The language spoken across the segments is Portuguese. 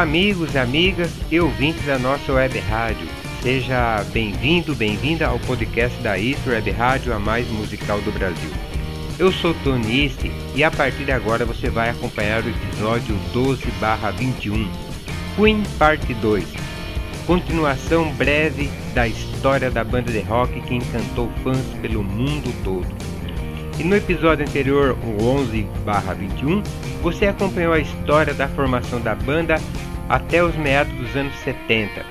Amigos e amigas e ouvintes da nossa web rádio. Seja bem-vindo, bem-vinda ao podcast da Istro Web Rádio, a mais musical do Brasil. Eu sou Tony East e a partir de agora você vai acompanhar o episódio 12/21, Queen Parte 2. Continuação breve da história da banda de rock que encantou fãs pelo mundo todo. E no episódio anterior, o 11/21, você acompanhou a história da formação da banda até os meados dos anos 70.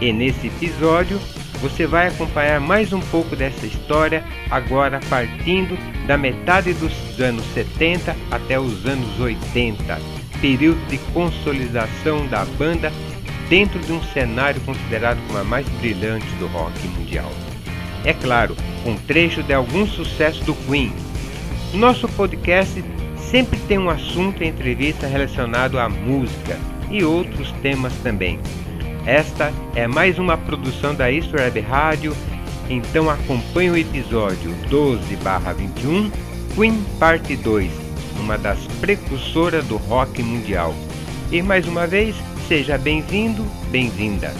E nesse episódio, você vai acompanhar mais um pouco dessa história, agora partindo da metade dos anos 70 até os anos 80, período de consolidação da banda dentro de um cenário considerado como a mais brilhante do rock mundial. É claro, um trecho de algum sucesso do Queen. Nosso podcast sempre tem um assunto e entrevista relacionado à música e outros temas também. Esta é mais uma produção da Isto Rádio, então acompanhe o episódio 12/21, Queen Parte 2, uma das precursoras do rock mundial. E mais uma vez, seja bem-vindo, bem-vinda.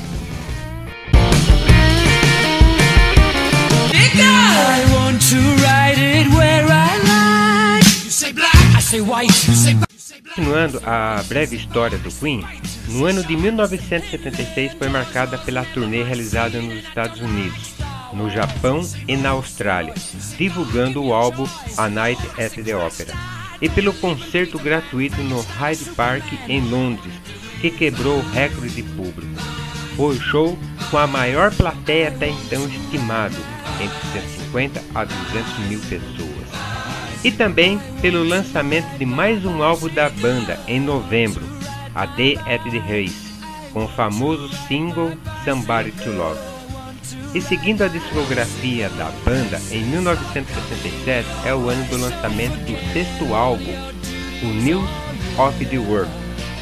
Continuando a breve história do Queen, no ano de 1976 foi marcada pela turnê realizada nos Estados Unidos, no Japão e na Austrália, divulgando o álbum A Night at the Opera, e pelo concerto gratuito no Hyde Park em Londres, que quebrou o recorde de público. Foi o show com a maior plateia até então estimado, entre 150 a 200 mil pessoas. E também pelo lançamento de mais um álbum da banda em novembro, a Day at the Race, com o famoso single Somebody to Love. E seguindo a discografia da banda, em 1967 é o ano do lançamento do sexto álbum, o News of the World,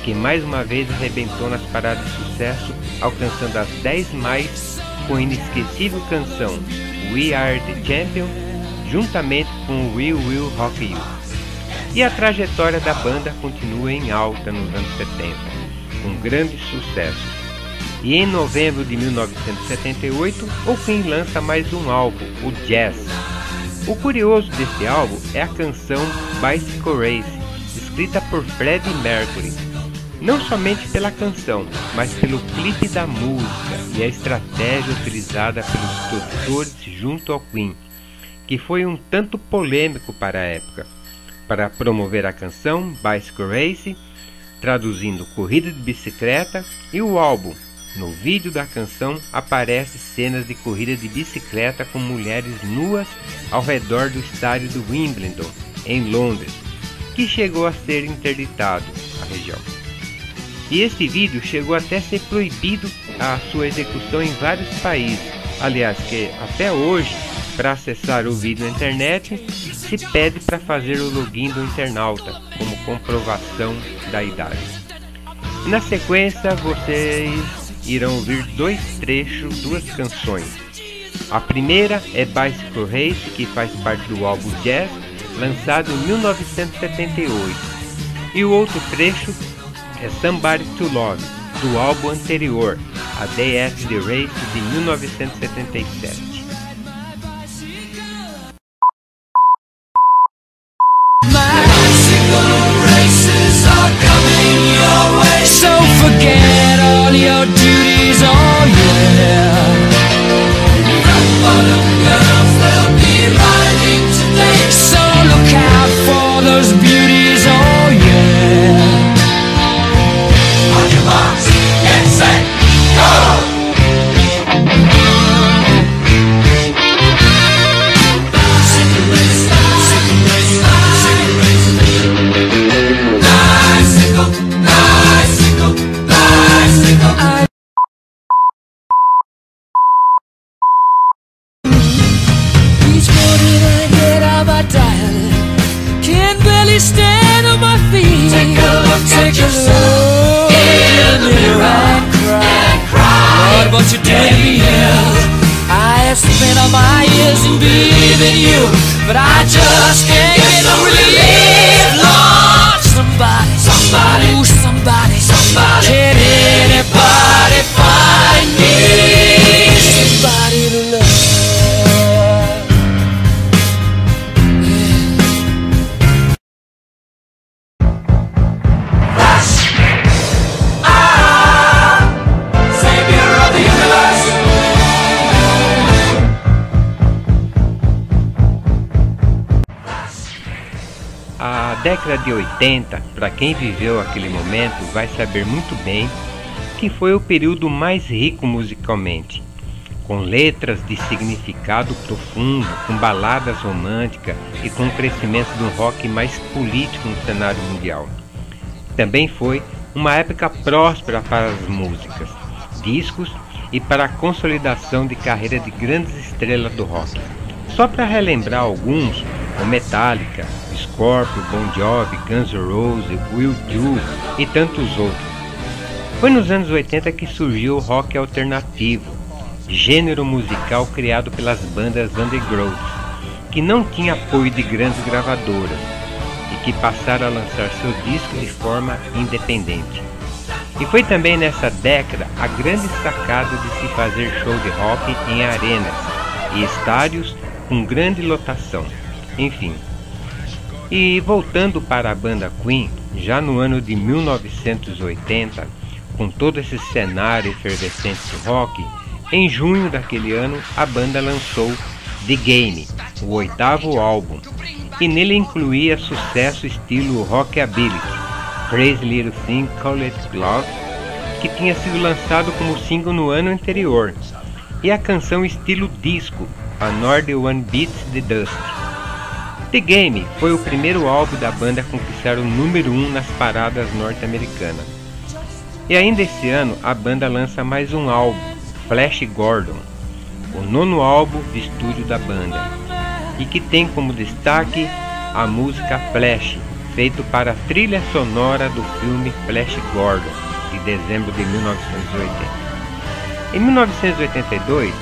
que mais uma vez arrebentou nas paradas de sucesso, alcançando as 10 mais com a inesquecível canção We Are the Champion, juntamente com We Will Rock You. E a trajetória da banda continua em alta nos anos 70, com grande sucesso. E em novembro de 1978, o Queen lança mais um álbum, o Jazz. O curioso desse álbum é a canção Bicycle Race, escrita por Freddie Mercury. Não somente pela canção, mas pelo clipe da música e a estratégia utilizada pelos produtores junto ao Queen, que foi um tanto polêmico para a época para promover a canção Bicycle Race, traduzindo corrida de bicicleta, e o álbum. No vídeo da canção aparecem cenas de corrida de bicicleta com mulheres nuas ao redor do estádio do Wimbledon, em Londres, que chegou a ser interditado a região. E este vídeo chegou até a ser proibido a sua execução em vários países. Aliás, que até hoje para acessar o vídeo na internet, se pede para fazer o login do internauta como comprovação da idade. Na sequência, vocês irão ouvir dois trechos, duas canções. A primeira é Bicycle Race, que faz parte do álbum Jazz, lançado em 1978. E o outro trecho é Somebody to Love, do álbum anterior, A Day After the Race, de 1977. My in you, but I just can't get, get no relief, Lord. Somebody, somebody, somebody, somebody. Can anybody find me? A década de 80, para quem viveu aquele momento, vai saber muito bem que foi o período mais rico musicalmente, com letras de significado profundo, com baladas românticas e com o crescimento do rock mais político no cenário mundial. Também foi uma época próspera para as músicas, discos e para a consolidação de carreira de grandes estrelas do rock. Só para relembrar alguns, o Metallica, Scorpio, Bon Jovi, Guns N' Roses, Will Do e tantos outros. Foi nos anos 80 que surgiu o rock alternativo, gênero musical criado pelas bandas underground, que não tinha apoio de grandes gravadoras e que passaram a lançar seus discos de forma independente. E foi também nessa década a grande sacada de se fazer show de rock em arenas e estádios com grande lotação. Enfim. E voltando para a banda Queen, já no ano de 1980, com todo esse cenário efervescente do rock, em junho daquele ano a banda lançou The Game, o oitavo álbum, e nele incluía sucesso estilo rockabilly, Crazy Little Thing Called Love, que tinha sido lançado como single no ano anterior, e a canção estilo disco, Another One Beats the Dust. The Game foi o primeiro álbum da banda a conquistar o número 1 um nas paradas norte-americanas. E ainda esse ano a banda lança mais um álbum, Flash Gordon, o nono álbum de estúdio da banda, e que tem como destaque a música Flash, feito para a trilha sonora do filme Flash Gordon, de dezembro de 1980. Em 1982,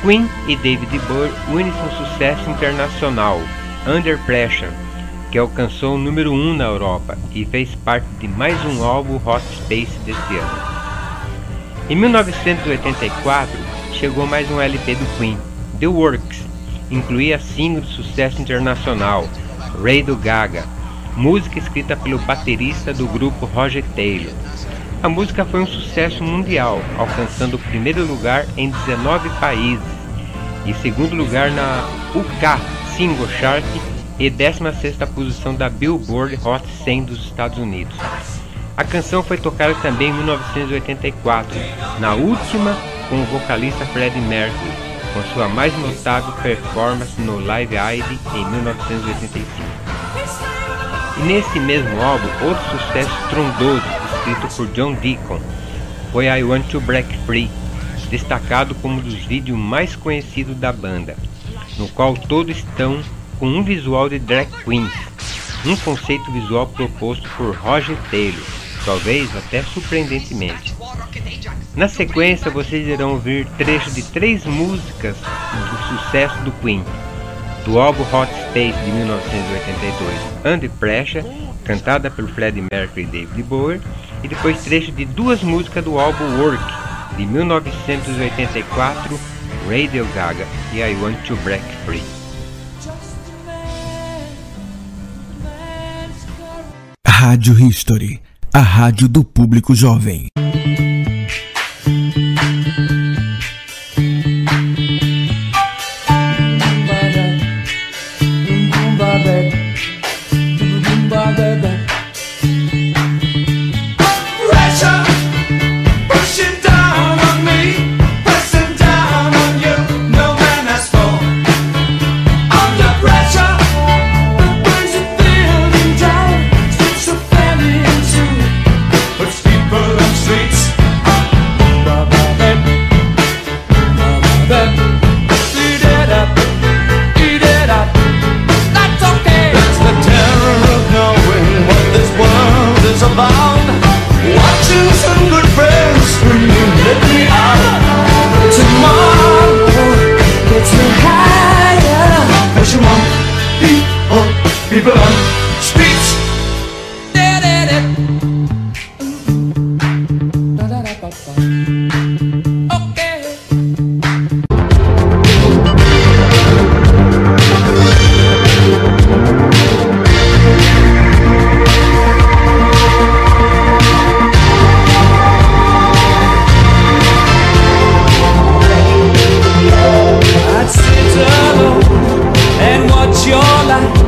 Queen e David Bowie unem um sucesso internacional, Under Pressure, que alcançou o número 1 um na Europa e fez parte de mais um álbum Hot Space desse ano. Em 1984, chegou mais um LP do Queen, The Works, incluía single de sucesso internacional, Radio Gaga, música escrita pelo baterista do grupo Roger Taylor. A música foi um sucesso mundial, alcançando o primeiro lugar em 19 países e segundo lugar na UK Single Chart e 16ª posição da Billboard Hot 100 dos Estados Unidos. A canção foi tocada também em 1984, na última com o vocalista Freddie Mercury, com sua mais notável performance no Live Aid em 1985. E nesse mesmo álbum, outro sucesso estrondoso, escrito por John Deacon, foi I Want to Break Free, destacado como um dos vídeos mais conhecidos da banda, no qual todos estão com um visual de drag queens, um conceito visual proposto por Roger Taylor, talvez até surpreendentemente. Na sequência, vocês irão ouvir trechos de três músicas do sucesso do Queen, do álbum Hot Space de 1982, Under Pressure, cantada pelo Freddie Mercury e David Bowie, e depois trechos de duas músicas do álbum Work, de 1984, Radio Gaga e I Want to Break Free. Rádio History, a rádio do público jovem. Pressure pushing down people on streets. Okay. I'd sit alone and watch your life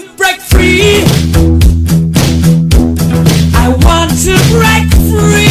to break free. I want to break free.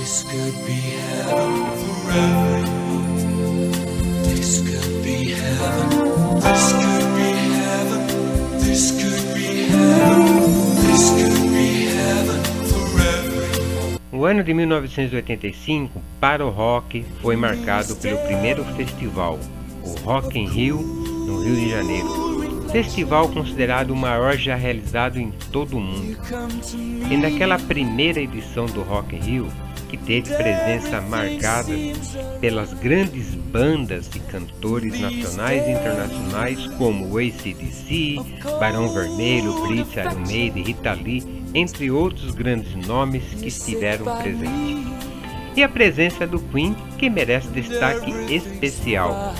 This could be heaven forever. This could be heaven. This could be heaven. This could be heaven. This could be heaven forever. O ano de 1985 para o rock foi marcado pelo primeiro festival, o Rock in Rio, no Rio de Janeiro. Festival considerado o maior já realizado em todo o mundo. E naquela primeira edição do Rock in Rio, que teve presença marcada pelas grandes bandas e cantores nacionais e internacionais como ACDC, Barão Vermelho, Blitz, Iron Maiden, Rita Lee, entre outros grandes nomes que estiveram presentes. E a presença do Queen, que merece destaque especial,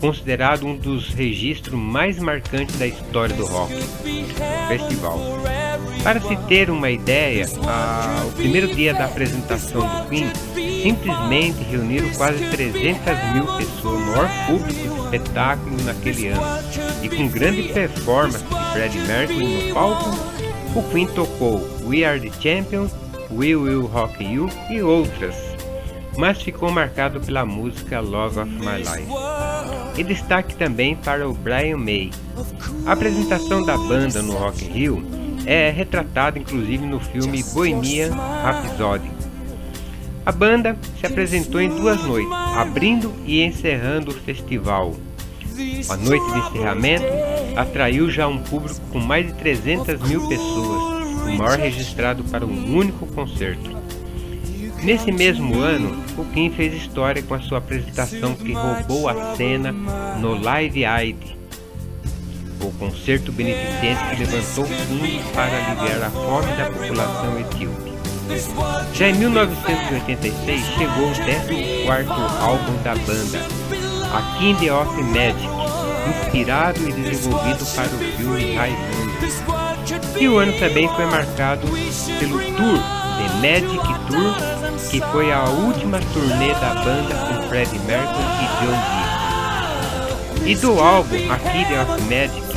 considerado um dos registros mais marcantes da história do rock, festival. Para se ter uma ideia, a- o primeiro dia da apresentação do Queen simplesmente reuniram quase 300 mil pessoas, o maior público de espetáculo naquele ano. E com grande performance de Freddie Mercury no palco, o Queen tocou We Are the Champions, We Will Rock You e outras, mas ficou marcado pela música Love of My Life. E destaque também para o Brian May. A apresentação da banda no Rock Rio é retratada inclusive no filme Bohemian Rhapsody. A banda se apresentou em duas noites, abrindo e encerrando o festival. A noite de encerramento atraiu já um público com mais de 300 mil pessoas, o maior registrado para um único concerto. Nesse mesmo ano, o Kim fez história com a sua apresentação que roubou a cena no Live Aid, o concerto beneficente que levantou fundos para aliviar a fome da população etíope. Já em 1986 chegou o 14º álbum da banda, A Kind of Magic, inspirado e desenvolvido para o filme Raimundo. E o ano também foi marcado pelo tour The Magic Tour, que foi a última turnê da banda com Freddie Mercury e John Deere. E do álbum A Kid of Magic,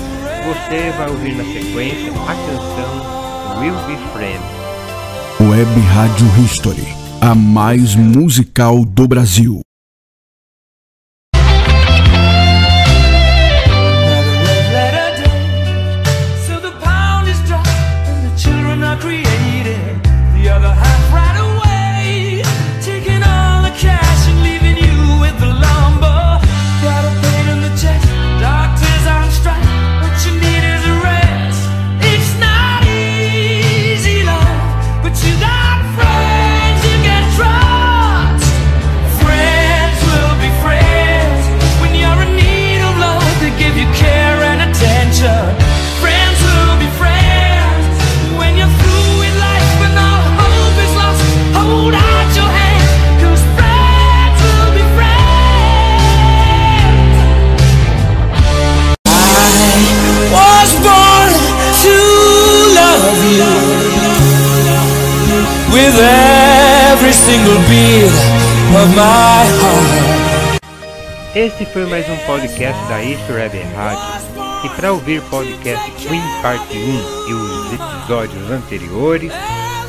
você vai ouvir na sequência a canção Will Be Friends. Web Rádio History, a mais musical do Brasil. Single beat of my heart. Este foi mais um podcast da East Web Rádio. E para ouvir podcast Queen Parte 1 e os episódios anteriores,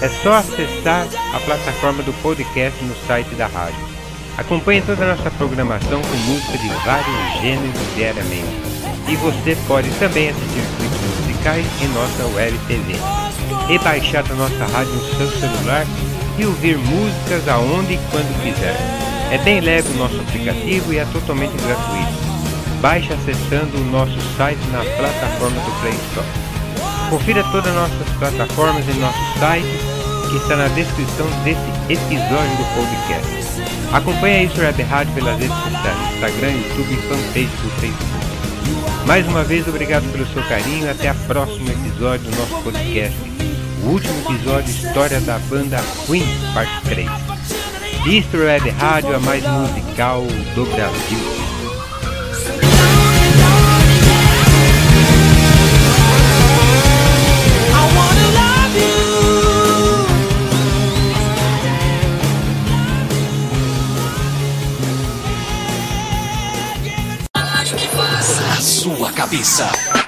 é só acessar a plataforma do podcast no site da rádio. Acompanhe toda a nossa programação com música de vários gêneros diariamente. E você pode também assistir clipes musicais em nossa web TV. E baixar a nossa rádio no seu celular e ouvir músicas aonde e quando quiser. É bem leve o nosso aplicativo e é totalmente gratuito. Baixe acessando o nosso site na plataforma do Play Store. Confira todas as nossas plataformas em nosso site, que está na descrição desse episódio do podcast. Acompanhe a Isso Web Rádio pelas redes sociais, Instagram, YouTube e fanpage do Facebook. Mais uma vez, obrigado pelo seu carinho até o próximo episódio do nosso podcast. O último episódio História da Banda Queen, parte 3. Isto Web Rádio, a mais musical do Brasil. Sua cabeça.